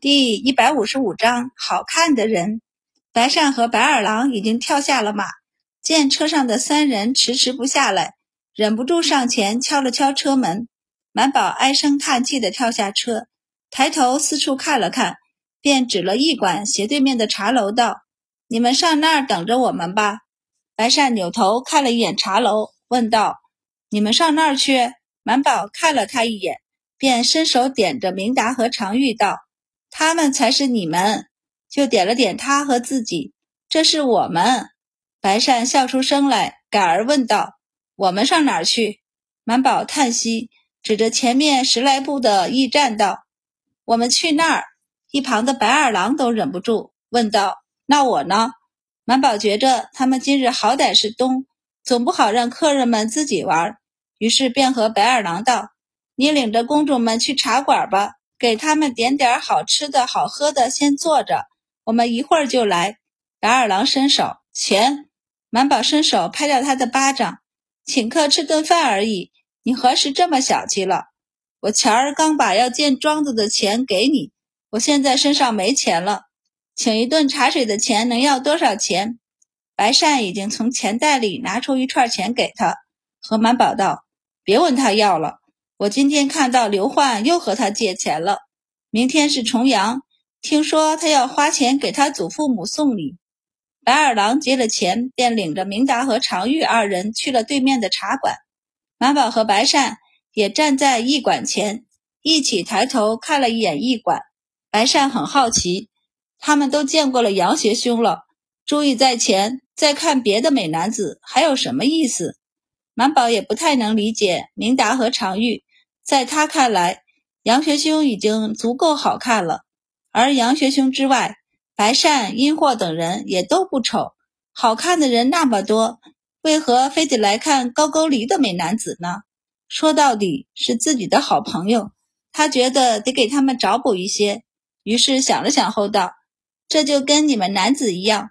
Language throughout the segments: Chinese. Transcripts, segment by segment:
第一百五十五章好看的人。白善和白二郎已经跳下了马，见车上的三人迟迟不下来，忍不住上前敲了敲车门。满宝唉声叹气地跳下车，抬头四处看了看，便指了驿馆斜对面的茶楼道：“你们上那儿等着我们吧。”白善扭头看了一眼茶楼，问道：“你们上那儿去？”满宝看了他一眼，便伸手点着明达和常玉道。他们才是你们，就点了点他和自己。这是我们。白善笑出声来，改而问道：“我们上哪儿去？”满宝叹息，指着前面十来步的驿站道：“我们去那儿。”一旁的白二郎都忍不住问道：“那我呢？”满宝觉着他们今日好歹是东，总不好让客人们自己玩，于是便和白二郎道：“你领着公主们去茶馆吧。”给他们点点好吃的好喝的，先坐着，我们一会儿就来。白二郎伸手，钱。满宝伸手拍掉他的巴掌，请客吃顿饭而已，你何时这么小气了？我前儿刚把要建庄子的钱给你，我现在身上没钱了，请一顿茶水的钱能要多少钱？白善已经从钱袋里拿出一串钱给他，和满宝道：“别问他要了。”我今天看到刘焕又和他借钱了，明天是重阳，听说他要花钱给他祖父母送礼。白二郎接了钱，便领着明达和常玉二人去了对面的茶馆。满宝和白善也站在驿馆前，一起抬头看了一眼驿馆。白善很好奇，他们都见过了杨学兄了，注意在前，再看别的美男子还有什么意思？满宝也不太能理解明达和常玉。在他看来，杨学兄已经足够好看了。而杨学兄之外，白善、殷霍等人也都不丑。好看的人那么多，为何非得来看高句丽的美男子呢？说到底是自己的好朋友，他觉得得给他们找补一些。于是想了想后道：“这就跟你们男子一样，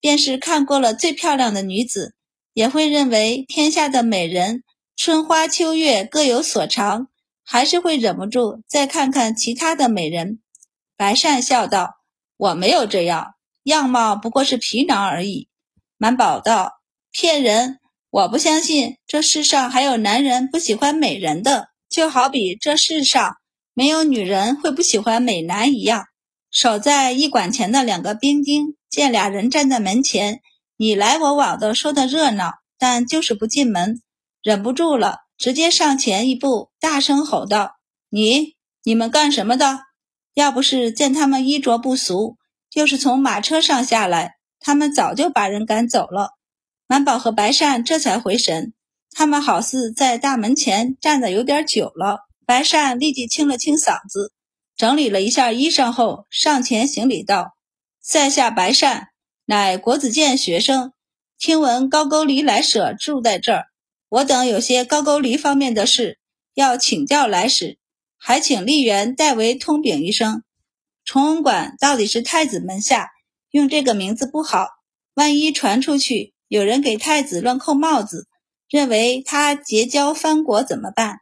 便是看过了最漂亮的女子，也会认为天下的美人春花秋月各有所长。”还是会忍不住再看看其他的美人。白善笑道：“我没有这样，样貌不过是皮囊而已。”满宝道：“骗人！我不相信这世上还有男人不喜欢美人的，就好比这世上没有女人会不喜欢美男一样。”守在驿馆前的两个兵丁见俩人站在门前，你来我往的说的热闹，但就是不进门，忍不住了。直接上前一步，大声吼道：“你你们干什么的？要不是见他们衣着不俗，就是从马车上下来，他们早就把人赶走了。”满宝和白善这才回神，他们好似在大门前站的有点久了。白善立即清了清嗓子，整理了一下衣裳后，上前行礼道：“在下白善，乃国子监学生，听闻高句丽来舍住在这儿。”我等有些高句丽方面的事要请教来使，还请丽媛代为通禀一声。崇文馆到底是太子门下，用这个名字不好，万一传出去，有人给太子乱扣帽子，认为他结交藩国怎么办？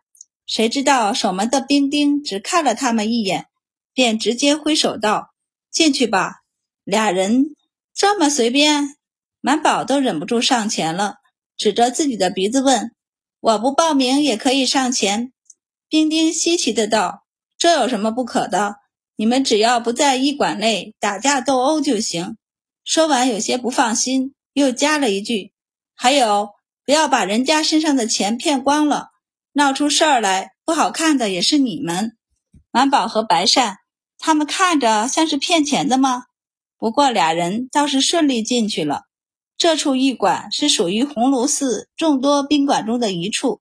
谁知道守门的兵丁只看了他们一眼，便直接挥手道：“进去吧。”俩人这么随便，满宝都忍不住上前了。指着自己的鼻子问：“我不报名也可以上前？”冰丁稀奇的道：“这有什么不可的？你们只要不在驿馆内打架斗殴就行。”说完，有些不放心，又加了一句：“还有，不要把人家身上的钱骗光了，闹出事儿来，不好看的也是你们。”满宝和白善，他们看着像是骗钱的吗？不过俩人倒是顺利进去了。这处驿馆是属于鸿胪寺众多宾馆中的一处，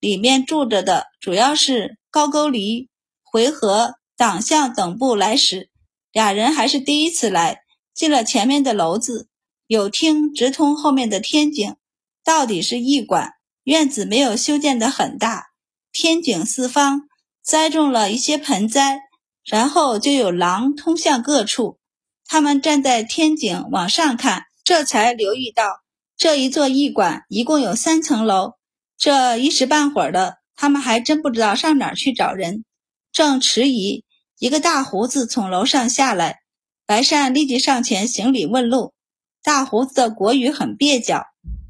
里面住着的主要是高句丽、回纥、党项等部来使。俩人还是第一次来，进了前面的楼子，有厅直通后面的天井。到底是驿馆，院子没有修建的很大，天井四方栽种了一些盆栽，然后就有廊通向各处。他们站在天井往上看。这才留意到，这一座驿馆一共有三层楼。这一时半会儿的，他们还真不知道上哪儿去找人。正迟疑，一个大胡子从楼上下来，白善立即上前行礼问路。大胡子的国语很蹩脚，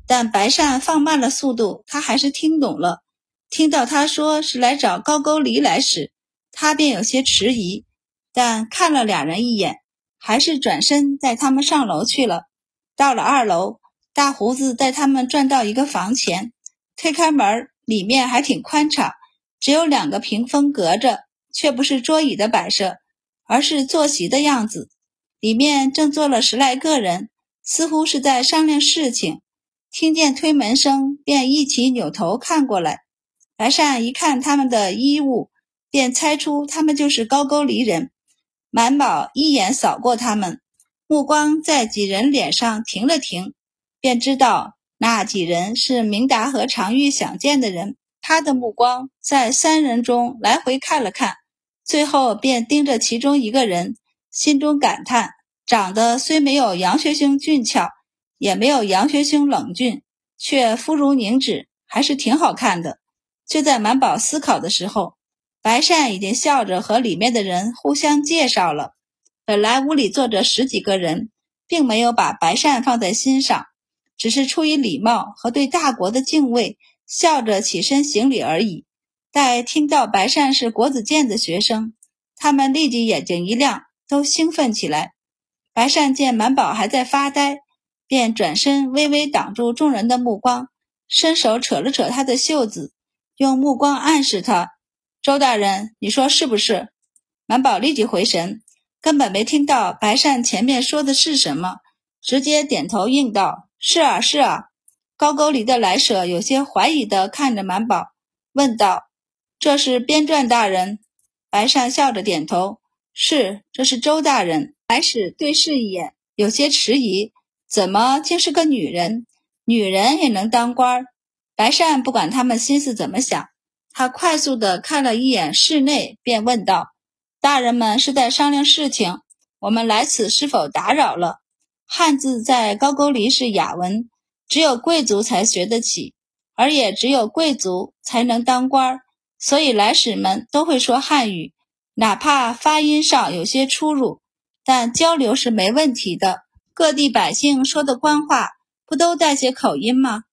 但白善放慢了速度，他还是听懂了。听到他说是来找高句丽来时，他便有些迟疑，但看了俩人一眼，还是转身带他们上楼去了。到了二楼，大胡子带他们转到一个房前，推开门，里面还挺宽敞，只有两个屏风隔着，却不是桌椅的摆设，而是坐席的样子。里面正坐了十来个人。似乎是在商量事情，听见推门声，便一起扭头看过来。白善一看他们的衣物，便猜出他们就是高句丽人。满宝一眼扫过他们，目光在几人脸上停了停，便知道那几人是明达和常玉想见的人。他的目光在三人中来回看了看，最后便盯着其中一个人，心中感叹。长得虽没有杨学兄俊俏，也没有杨学兄冷峻，却肤如凝脂，还是挺好看的。就在满宝思考的时候，白善已经笑着和里面的人互相介绍了。本来屋里坐着十几个人，并没有把白善放在心上，只是出于礼貌和对大国的敬畏，笑着起身行礼而已。待听到白善是国子监的学生，他们立即眼睛一亮，都兴奋起来。白善见满宝还在发呆，便转身微微挡住众人的目光，伸手扯了扯他的袖子，用目光暗示他：“周大人，你说是不是？”满宝立即回神，根本没听到白善前面说的是什么，直接点头应道：“是啊，是啊。”高句丽的来舍有些怀疑地看着满宝，问道：“这是编撰大人？”白善笑着点头：“是，这是周大人。”白使对视一眼，有些迟疑。怎么竟是个女人？女人也能当官？白善不管他们心思怎么想，他快速地看了一眼室内，便问道：“大人们是在商量事情，我们来此是否打扰了？”汉字在高句丽是雅文，只有贵族才学得起，而也只有贵族才能当官儿，所以来使们都会说汉语，哪怕发音上有些出入。但交流是没问题的。各地百姓说的官话不都带些口音吗？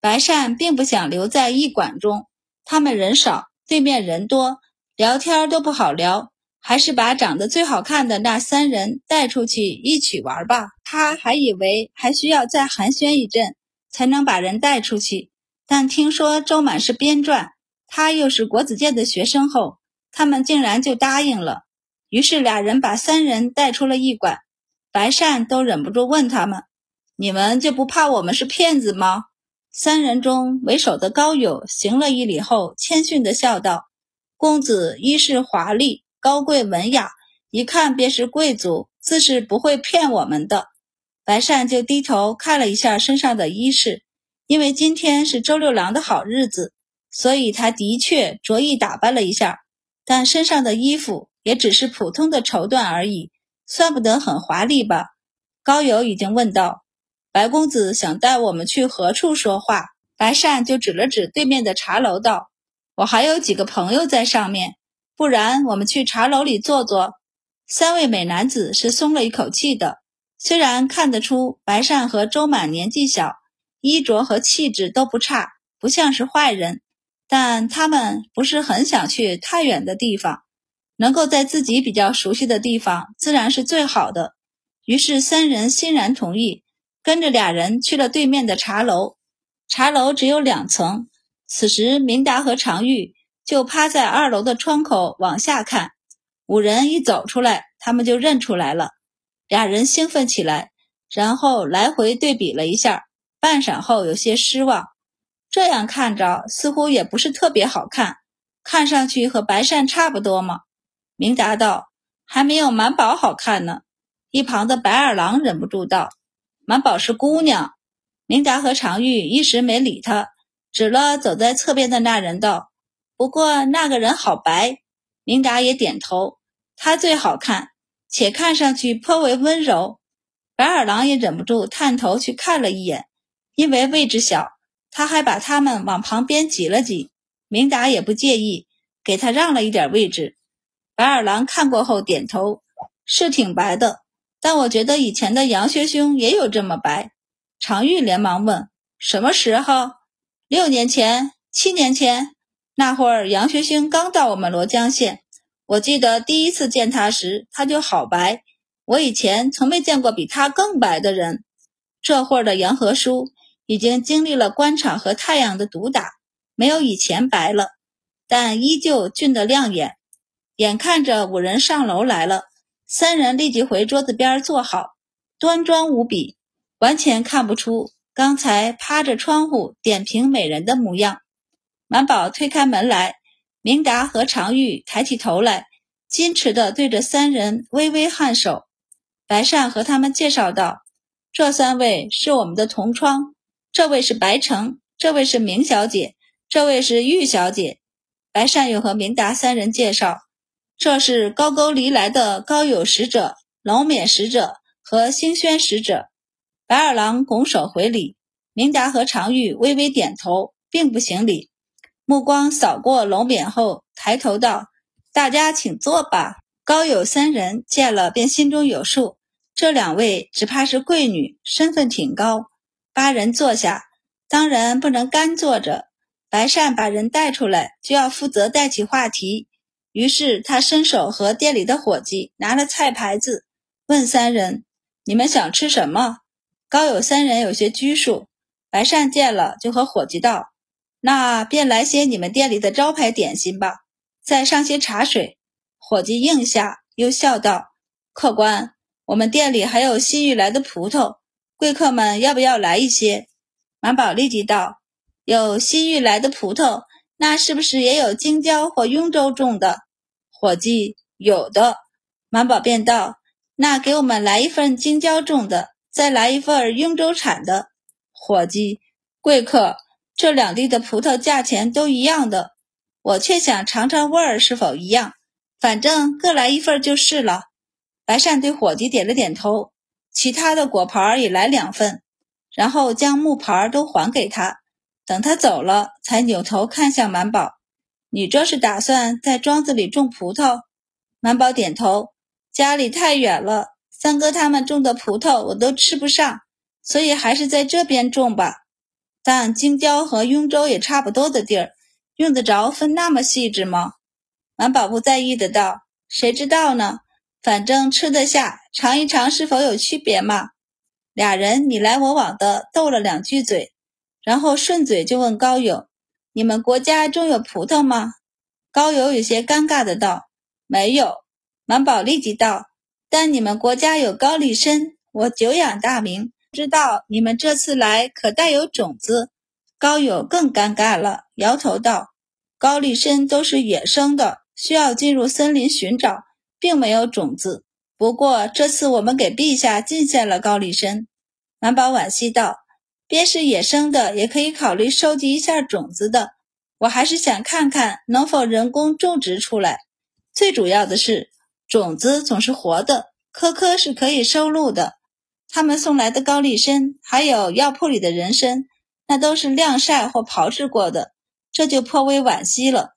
白善并不想留在驿馆中，他们人少，对面人多，聊天都不好聊，还是把长得最好看的那三人带出去一起玩吧。他还以为还需要再寒暄一阵才能把人带出去，但听说周满是编撰，他又是国子监的学生后，他们竟然就答应了。于是俩人把三人带出了驿馆，白善都忍不住问他们：“你们就不怕我们是骗子吗？”三人中为首的高友行了一礼后，谦逊地笑道：“公子衣饰华丽、高贵文雅，一看便是贵族，自是不会骗我们的。”白善就低头看了一下身上的衣饰，因为今天是周六郎的好日子，所以他的确着意打扮了一下，但身上的衣服。也只是普通的绸缎而已，算不得很华丽吧？高友已经问道：“白公子想带我们去何处说话？”白善就指了指对面的茶楼，道：“我还有几个朋友在上面，不然我们去茶楼里坐坐。”三位美男子是松了一口气的，虽然看得出白善和周满年纪小，衣着和气质都不差，不像是坏人，但他们不是很想去太远的地方。能够在自己比较熟悉的地方，自然是最好的。于是三人欣然同意，跟着俩人去了对面的茶楼。茶楼只有两层，此时明达和常玉就趴在二楼的窗口往下看。五人一走出来，他们就认出来了。俩人兴奋起来，然后来回对比了一下，半晌后有些失望。这样看着似乎也不是特别好看，看上去和白善差不多嘛。明达道：“还没有满宝好看呢。”一旁的白二郎忍不住道：“满宝是姑娘。”明达和常玉一时没理他，指了走在侧边的那人道：“不过那个人好白。”明达也点头：“他最好看，且看上去颇为温柔。”白二郎也忍不住探头去看了一眼，因为位置小，他还把他们往旁边挤了挤。明达也不介意，给他让了一点位置。白二郎看过后点头，是挺白的，但我觉得以前的杨学兄也有这么白。常玉连忙问：“什么时候？六年前？七年前？那会儿杨学兴刚到我们罗江县，我记得第一次见他时，他就好白。我以前从没见过比他更白的人。这会儿的杨和叔已经经历了官场和太阳的毒打，没有以前白了，但依旧俊得亮眼。”眼看着五人上楼来了，三人立即回桌子边坐好，端庄无比，完全看不出刚才趴着窗户点评美人的模样。满宝推开门来，明达和常玉抬起头来，矜持地对着三人微微颔首。白善和他们介绍道：“这三位是我们的同窗，这位是白城，这位是明小姐，这位是玉小姐。”白善又和明达三人介绍。这是高句丽来的高友使者、龙冕使者和兴宣使者。白二郎拱手回礼，明达和常玉微微点头，并不行礼。目光扫过龙冕后，抬头道：“大家请坐吧。”高友三人见了，便心中有数，这两位只怕是贵女，身份挺高。八人坐下，当然不能干坐着。白善把人带出来，就要负责带起话题。于是他伸手和店里的伙计拿了菜牌子，问三人：“你们想吃什么？”高有三人有些拘束。白善见了，就和伙计道：“那便来些你们店里的招牌点心吧，再上些茶水。”伙计应下，又笑道：“客官，我们店里还有新运来的葡萄，贵客们要不要来一些？”满宝立即道：“有新运来的葡萄。”那是不是也有京郊或雍州种的？伙计有的，满宝便道：“那给我们来一份京郊种的，再来一份雍州产的。”伙计，贵客，这两地的葡萄价钱都一样的，我却想尝尝味儿是否一样。反正各来一份就是了。白善对伙计点了点头，其他的果盘也来两份，然后将木盘都还给他。等他走了，才扭头看向满宝：“你这是打算在庄子里种葡萄？”满宝点头：“家里太远了，三哥他们种的葡萄我都吃不上，所以还是在这边种吧。但京郊和雍州也差不多的地儿，用得着分那么细致吗？”满宝不在意的道：“谁知道呢？反正吃得下，尝一尝是否有区别嘛。”俩人你来我往的斗了两句嘴。然后顺嘴就问高友：“你们国家种有葡萄吗？”高友有些尴尬的道：“没有。”满宝立即道：“但你们国家有高丽参，我久仰大名，知道你们这次来可带有种子。”高友更尴尬了，摇头道：“高丽参都是野生的，需要进入森林寻找，并没有种子。不过这次我们给陛下进献了高丽参。”满宝惋惜道。便是野生的，也可以考虑收集一下种子的。我还是想看看能否人工种植出来。最主要的是，种子总是活的，颗颗是可以收录的。他们送来的高丽参，还有药铺里的人参，那都是晾晒或炮制过的，这就颇为惋惜了。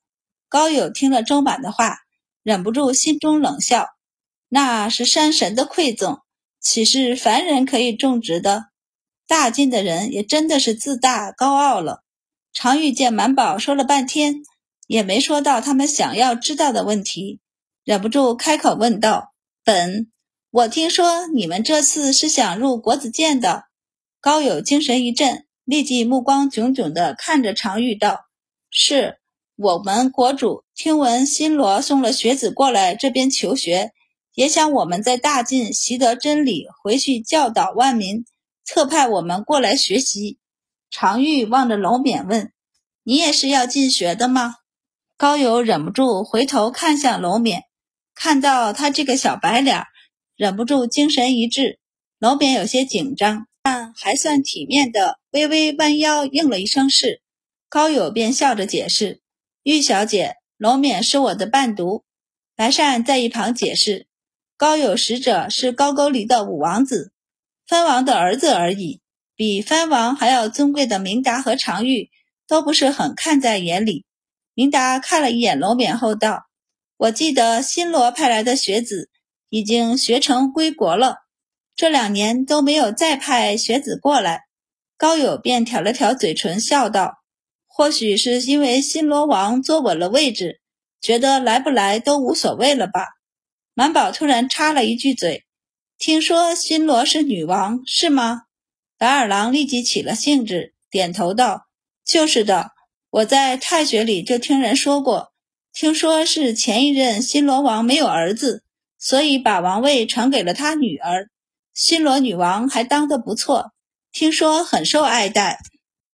高友听了周满的话，忍不住心中冷笑：那是山神的馈赠，岂是凡人可以种植的？大晋的人也真的是自大高傲了。常遇见满宝说了半天，也没说到他们想要知道的问题，忍不住开口问道：“本，我听说你们这次是想入国子监的？”高友精神一振，立即目光炯炯地看着常玉道：“是我们国主听闻新罗送了学子过来这边求学，也想我们在大晋习得真理，回去教导万民。”特派我们过来学习。常玉望着楼冕问：“你也是要进学的吗？”高友忍不住回头看向楼冕，看到他这个小白脸，忍不住精神一滞。楼冕有些紧张，但还算体面的微微弯腰应了一声“是”。高友便笑着解释：“玉小姐，楼冕是我的伴读。”白善在一旁解释：“高友使者是高句丽的五王子。”藩王的儿子而已，比藩王还要尊贵的明达和常玉都不是很看在眼里。明达看了一眼楼冕后道：“我记得新罗派来的学子已经学成归国了，这两年都没有再派学子过来。高友便挑了挑嘴唇，笑道：“或许是因为新罗王坐稳了位置，觉得来不来都无所谓了吧。”满宝突然插了一句嘴：“听说新罗是女王，是吗？”白二郎立即起了兴致，点头道：“就是的。”我在太学里就听人说过，听说是前一任新罗王没有儿子，所以把王位传给了他女儿。新罗女王还当得不错，听说很受爱戴。